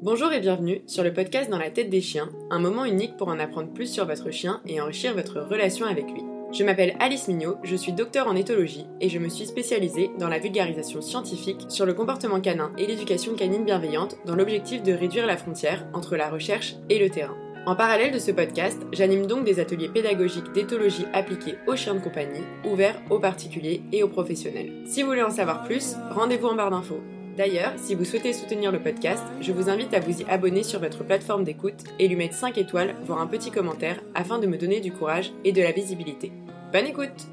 Bonjour et bienvenue sur le podcast Dans la tête des chiens, un moment unique pour en apprendre plus sur votre chien et enrichir votre relation avec lui. Je m'appelle Alice Mignot, je suis docteur en éthologie et je me suis spécialisée dans la vulgarisation scientifique sur le comportement canin et l'éducation canine bienveillante dans l'objectif de réduire la frontière entre la recherche et le terrain. En parallèle de ce podcast, j'anime donc des ateliers pédagogiques d'éthologie appliqués aux chiens de compagnie, ouverts aux particuliers et aux professionnels. Si vous voulez en savoir plus, rendez-vous en barre d'infos. D'ailleurs, si vous souhaitez soutenir le podcast, je vous invite à vous y abonner sur votre plateforme d'écoute et lui mettre 5 étoiles, voire un petit commentaire, afin de me donner du courage et de la visibilité. Bonne écoute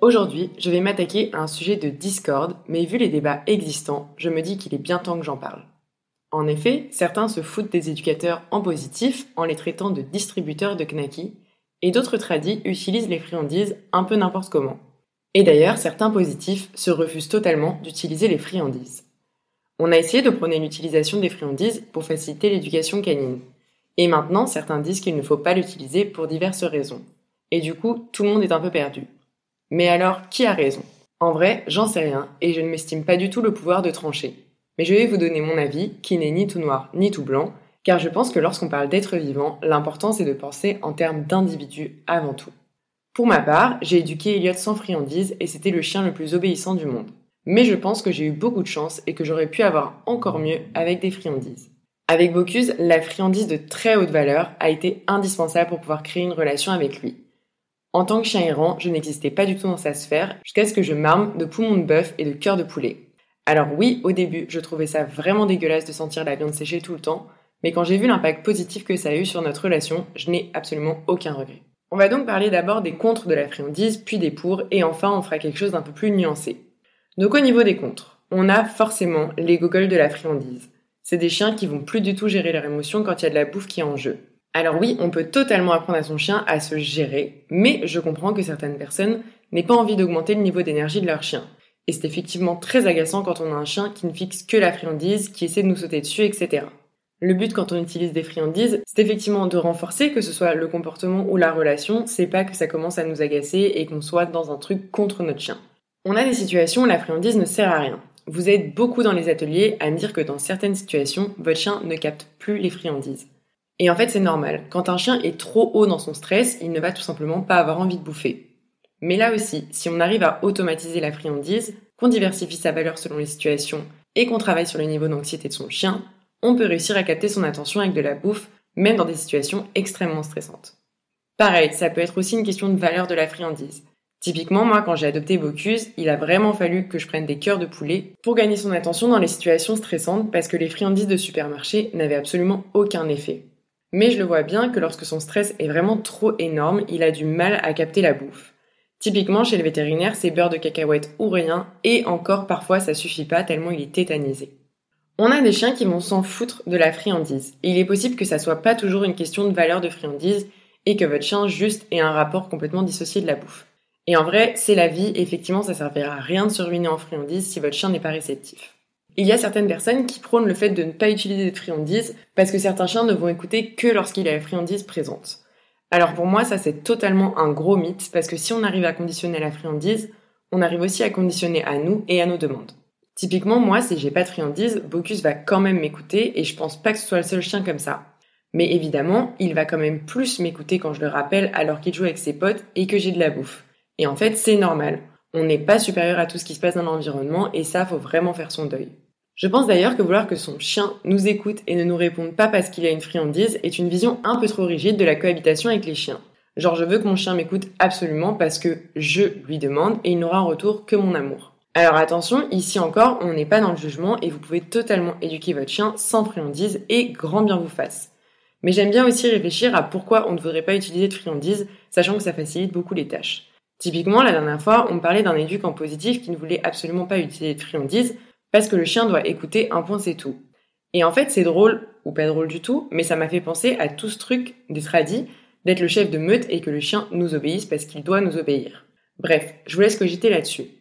Aujourd'hui, je vais m'attaquer à un sujet de Discord, mais vu les débats existants, je me dis qu'il est bien temps que j'en parle. En effet, certains se foutent des éducateurs en positif en les traitant de distributeurs de knacky, et d'autres tradis utilisent les friandises un peu n'importe comment. Et d'ailleurs, certains positifs se refusent totalement d'utiliser les friandises. On a essayé de prôner l'utilisation des friandises pour faciliter l'éducation canine. Et maintenant, certains disent qu'il ne faut pas l'utiliser pour diverses raisons. Et du coup, tout le monde est un peu perdu. Mais alors, qui a raison? En vrai, j'en sais rien, et je ne m'estime pas du tout le pouvoir de trancher. Mais je vais vous donner mon avis, qui n'est ni tout noir ni tout blanc, car je pense que lorsqu'on parle d'être vivant, l'important c'est de penser en termes d'individu avant tout. Pour ma part, j'ai éduqué Elliot sans friandise et c'était le chien le plus obéissant du monde. Mais je pense que j'ai eu beaucoup de chance et que j'aurais pu avoir encore mieux avec des friandises. Avec Bocuse, la friandise de très haute valeur a été indispensable pour pouvoir créer une relation avec lui. En tant que chien errant, je n'existais pas du tout dans sa sphère jusqu'à ce que je m'arme de poumons de bœuf et de cœur de poulet. Alors oui, au début, je trouvais ça vraiment dégueulasse de sentir la viande séchée tout le temps, mais quand j'ai vu l'impact positif que ça a eu sur notre relation, je n'ai absolument aucun regret. On va donc parler d'abord des contres de la friandise, puis des pour, et enfin on fera quelque chose d'un peu plus nuancé. Donc au niveau des contres, on a forcément les gogoles de la friandise. C'est des chiens qui vont plus du tout gérer leurs émotions quand il y a de la bouffe qui est en jeu. Alors oui, on peut totalement apprendre à son chien à se gérer, mais je comprends que certaines personnes n'aient pas envie d'augmenter le niveau d'énergie de leur chien. Et c'est effectivement très agaçant quand on a un chien qui ne fixe que la friandise, qui essaie de nous sauter dessus, etc. Le but quand on utilise des friandises, c'est effectivement de renforcer que ce soit le comportement ou la relation, c'est pas que ça commence à nous agacer et qu'on soit dans un truc contre notre chien. On a des situations où la friandise ne sert à rien. Vous êtes beaucoup dans les ateliers à me dire que dans certaines situations, votre chien ne capte plus les friandises. Et en fait, c'est normal. Quand un chien est trop haut dans son stress, il ne va tout simplement pas avoir envie de bouffer. Mais là aussi, si on arrive à automatiser la friandise, qu'on diversifie sa valeur selon les situations et qu'on travaille sur le niveau d'anxiété de son chien, on peut réussir à capter son attention avec de la bouffe, même dans des situations extrêmement stressantes. Pareil, ça peut être aussi une question de valeur de la friandise. Typiquement, moi, quand j'ai adopté Bocuse, il a vraiment fallu que je prenne des cœurs de poulet pour gagner son attention dans les situations stressantes parce que les friandises de supermarché n'avaient absolument aucun effet. Mais je le vois bien que lorsque son stress est vraiment trop énorme, il a du mal à capter la bouffe. Typiquement, chez le vétérinaire, c'est beurre de cacahuète ou rien, et encore parfois ça suffit pas tellement il est tétanisé. On a des chiens qui vont s'en foutre de la friandise. Et il est possible que ça soit pas toujours une question de valeur de friandise et que votre chien juste ait un rapport complètement dissocié de la bouffe. Et en vrai, c'est la vie, effectivement, ça servira à rien de se ruiner en friandise si votre chien n'est pas réceptif. Il y a certaines personnes qui prônent le fait de ne pas utiliser de friandise parce que certains chiens ne vont écouter que lorsqu'il y a la friandise présente. Alors pour moi, ça c'est totalement un gros mythe parce que si on arrive à conditionner la friandise, on arrive aussi à conditionner à nous et à nos demandes. Typiquement, moi, si j'ai pas de friandise, Bocus va quand même m'écouter et je pense pas que ce soit le seul chien comme ça. Mais évidemment, il va quand même plus m'écouter quand je le rappelle alors qu'il joue avec ses potes et que j'ai de la bouffe. Et en fait, c'est normal. On n'est pas supérieur à tout ce qui se passe dans l'environnement et ça, faut vraiment faire son deuil. Je pense d'ailleurs que vouloir que son chien nous écoute et ne nous réponde pas parce qu'il a une friandise est une vision un peu trop rigide de la cohabitation avec les chiens. Genre je veux que mon chien m'écoute absolument parce que je lui demande et il n'aura en retour que mon amour. Alors attention, ici encore, on n'est pas dans le jugement et vous pouvez totalement éduquer votre chien sans friandise et grand bien vous fasse. Mais j'aime bien aussi réfléchir à pourquoi on ne devrait pas utiliser de friandise, sachant que ça facilite beaucoup les tâches. Typiquement, la dernière fois, on parlait d'un éduc en positif qui ne voulait absolument pas utiliser de friandise parce que le chien doit écouter un point c'est tout. Et en fait, c'est drôle, ou pas drôle du tout, mais ça m'a fait penser à tout ce truc des tradis, d'être le chef de meute et que le chien nous obéisse parce qu'il doit nous obéir. Bref, je vous laisse cogiter là-dessus.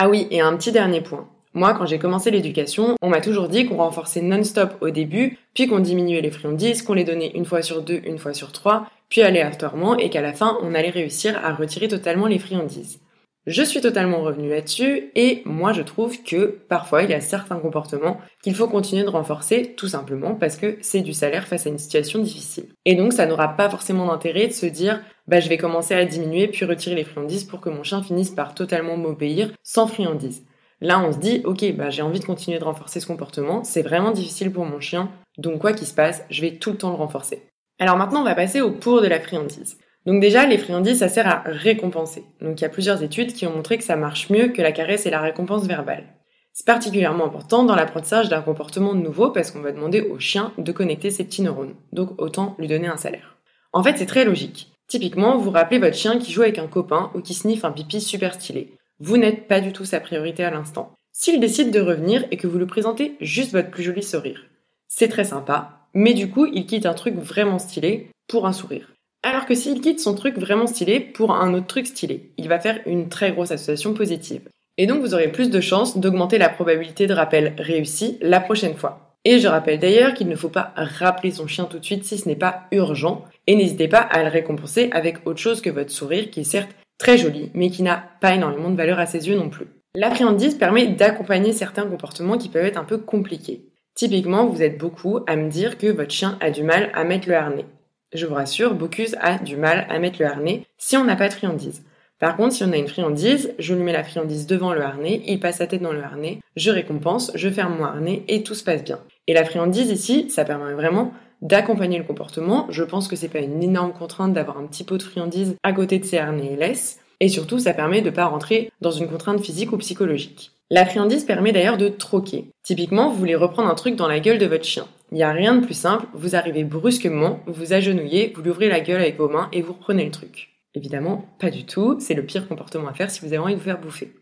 Ah oui, et un petit dernier point. Moi, quand j'ai commencé l'éducation, on m'a toujours dit qu'on renforçait non-stop au début, puis qu'on diminuait les friandises, qu'on les donnait une fois sur deux, une fois sur trois, puis aléatoirement, et qu'à la fin, on allait réussir à retirer totalement les friandises. Je suis totalement revenue là-dessus et moi je trouve que parfois il y a certains comportements qu'il faut continuer de renforcer tout simplement parce que c'est du salaire face à une situation difficile. Et donc ça n'aura pas forcément d'intérêt de se dire bah je vais commencer à diminuer puis retirer les friandises pour que mon chien finisse par totalement m'obéir sans friandises. Là, on se dit, ok, bah, j'ai envie de continuer de renforcer ce comportement, c'est vraiment difficile pour mon chien, donc quoi qu'il se passe, je vais tout le temps le renforcer. Alors maintenant, on va passer au pour de la friandise. Donc déjà, les friandises, ça sert à récompenser. Donc il y a plusieurs études qui ont montré que ça marche mieux que la caresse et la récompense verbale. C'est particulièrement important dans l'apprentissage d'un comportement nouveau parce qu'on va demander au chien de connecter ses petits neurones. Donc autant lui donner un salaire. En fait, c'est très logique. Typiquement, vous rappelez votre chien qui joue avec un copain ou qui sniffe un pipi super stylé. Vous n'êtes pas du tout sa priorité à l'instant. S'il décide de revenir et que vous lui présentez juste votre plus joli sourire, c'est très sympa, mais du coup, il quitte un truc vraiment stylé pour un sourire. Alors que s'il quitte son truc vraiment stylé pour un autre truc stylé, il va faire une très grosse association positive. Et donc vous aurez plus de chances d'augmenter la probabilité de rappel réussi la prochaine fois. Et je rappelle d'ailleurs qu'il ne faut pas rappeler son chien tout de suite si ce n'est pas urgent, et n'hésitez pas à le récompenser avec autre chose que votre sourire qui est certes très joli, mais qui n'a pas énormément de valeur à ses yeux non plus. La friandise permet d'accompagner certains comportements qui peuvent être un peu compliqués. Typiquement, vous êtes beaucoup à me dire que votre chien a du mal à mettre le harnais. Je vous rassure, Bocuse a du mal à mettre le harnais si on n'a pas de friandise. Par contre, si on a une friandise, je lui mets la friandise devant le harnais, il passe sa tête dans le harnais, je récompense, je ferme mon harnais et tout se passe bien. Et la friandise ici, ça permet vraiment d'accompagner le comportement. Je pense que c'est pas une énorme contrainte d'avoir un petit pot de friandise à côté de ses harnais et laisse. Et surtout, ça permet de ne pas rentrer dans une contrainte physique ou psychologique. La friandise permet d'ailleurs de troquer. Typiquement, vous voulez reprendre un truc dans la gueule de votre chien. Il n'y a rien de plus simple, vous arrivez brusquement, vous agenouillez, vous lui ouvrez la gueule avec vos mains et vous reprenez le truc. Évidemment, pas du tout, c'est le pire comportement à faire si vous avez envie de vous faire bouffer.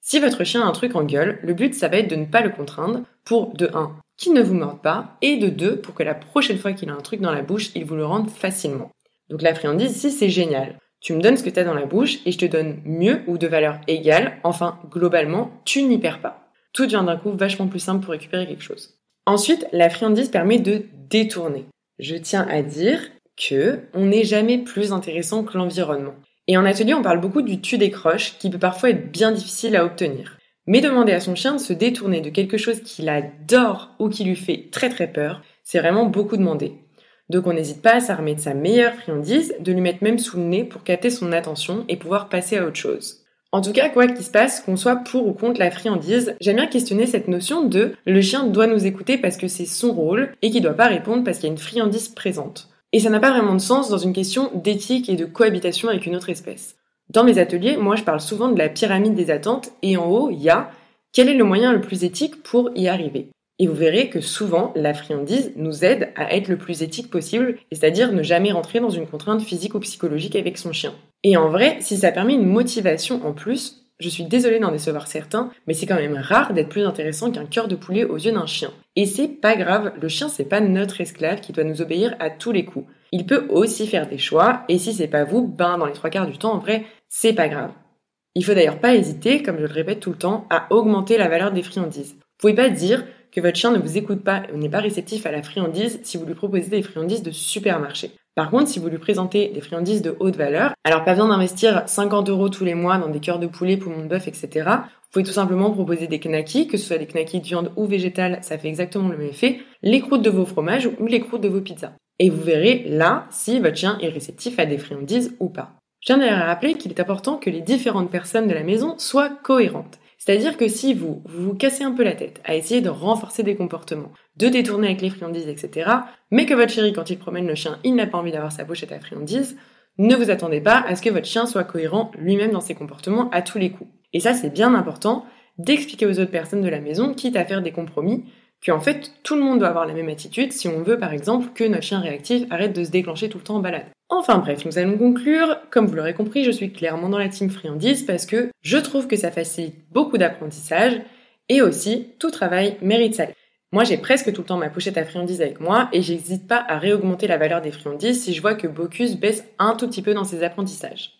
Si votre chien a un truc en gueule, le but ça va être de ne pas le contraindre pour de 1 qu'il ne vous morde pas et de 2 pour que la prochaine fois qu'il a un truc dans la bouche, il vous le rende facilement. Donc la friandise ici c'est génial. Tu me donnes ce que tu as dans la bouche et je te donne mieux ou de valeur égale. Enfin, globalement, tu n'y perds pas. Tout devient d'un coup vachement plus simple pour récupérer quelque chose. Ensuite, la friandise permet de détourner. Je tiens à dire que on n'est jamais plus intéressant que l'environnement. Et en atelier, on parle beaucoup du tu décroche qui peut parfois être bien difficile à obtenir. Mais demander à son chien de se détourner de quelque chose qu'il adore ou qui lui fait très très peur, c'est vraiment beaucoup demandé. Donc on n'hésite pas à s'armer de sa meilleure friandise, de lui mettre même sous le nez pour capter son attention et pouvoir passer à autre chose. En tout cas, quoi qu'il se passe, qu'on soit pour ou contre la friandise, j'aime bien questionner cette notion de le chien doit nous écouter parce que c'est son rôle et qu'il doit pas répondre parce qu'il y a une friandise présente. Et ça n'a pas vraiment de sens dans une question d'éthique et de cohabitation avec une autre espèce. Dans mes ateliers, moi je parle souvent de la pyramide des attentes et en haut, il y a quel est le moyen le plus éthique pour y arriver? Et vous verrez que souvent, la friandise nous aide à être le plus éthique possible, c'est-à-dire ne jamais rentrer dans une contrainte physique ou psychologique avec son chien. Et en vrai, si ça permet une motivation en plus, je suis désolée d'en décevoir certains, mais c'est quand même rare d'être plus intéressant qu'un cœur de poulet aux yeux d'un chien. Et c'est pas grave, le chien c'est pas notre esclave qui doit nous obéir à tous les coups. Il peut aussi faire des choix, et si c'est pas vous, ben dans les trois quarts du temps, en vrai, c'est pas grave. Il faut d'ailleurs pas hésiter, comme je le répète tout le temps, à augmenter la valeur des friandises. Vous pouvez pas dire que votre chien ne vous écoute pas ou n'est pas réceptif à la friandise si vous lui proposez des friandises de supermarché. Par contre, si vous lui présentez des friandises de haute valeur, alors pas besoin d'investir 50 euros tous les mois dans des cœurs de poulet, poumons de bœuf, etc. Vous pouvez tout simplement proposer des knackis, que ce soit des knackis de viande ou végétales, ça fait exactement le même effet, les croûtes de vos fromages ou les croûtes de vos pizzas. Et vous verrez là si votre chien est réceptif à des friandises ou pas. Je tiens d'ailleurs à rappeler qu'il est important que les différentes personnes de la maison soient cohérentes. C'est-à-dire que si vous, vous cassez un peu la tête à essayer de renforcer des comportements, de détourner avec les friandises, etc., mais que votre chéri, quand il promène le chien, il n'a pas envie d'avoir sa pochette à friandises, ne vous attendez pas à ce que votre chien soit cohérent lui-même dans ses comportements à tous les coups. Et ça, c'est bien important d'expliquer aux autres personnes de la maison, quitte à faire des compromis, qu'en fait, tout le monde doit avoir la même attitude si on veut, par exemple, que notre chien réactif arrête de se déclencher tout le temps en balade. Enfin bref, nous allons conclure. Comme vous l'aurez compris, je suis clairement dans la team friandise parce que je trouve que ça facilite beaucoup d'apprentissage et aussi tout travail mérite ça. Moi, j'ai presque tout le temps ma pochette à friandises avec moi et j'hésite pas à réaugmenter la valeur des friandises si je vois que Bocuse baisse un tout petit peu dans ses apprentissages.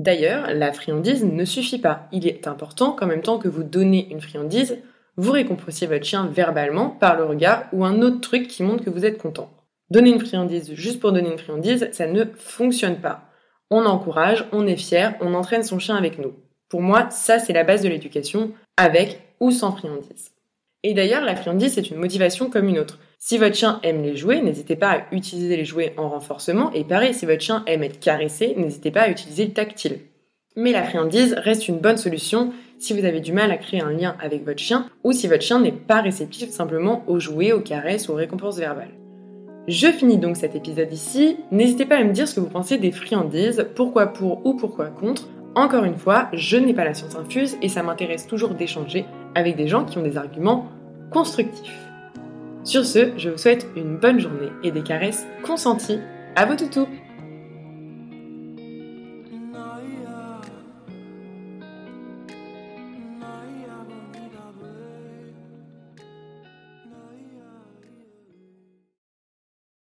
D'ailleurs, la friandise ne suffit pas. Il est important qu'en même temps que vous donnez une friandise, vous récompensiez votre chien verbalement par le regard ou un autre truc qui montre que vous êtes content. Donner une friandise juste pour donner une friandise, ça ne fonctionne pas. On encourage, on est fier, on entraîne son chien avec nous. Pour moi, ça c'est la base de l'éducation, avec ou sans friandises. Et d'ailleurs, la friandise, c'est une motivation comme une autre. Si votre chien aime les jouets, n'hésitez pas à utiliser les jouets en renforcement. Et pareil, si votre chien aime être caressé, n'hésitez pas à utiliser le tactile. Mais la friandise reste une bonne solution si vous avez du mal à créer un lien avec votre chien ou si votre chien n'est pas réceptif simplement aux jouets, aux caresses ou aux récompenses verbales. Je finis donc cet épisode ici. N'hésitez pas à me dire ce que vous pensez des friandises, pourquoi pour ou pourquoi contre. Encore une fois, je n'ai pas la science infuse et ça m'intéresse toujours d'échanger avec des gens qui ont des arguments constructifs. Sur ce, je vous souhaite une bonne journée et des caresses consenties. À vos toutous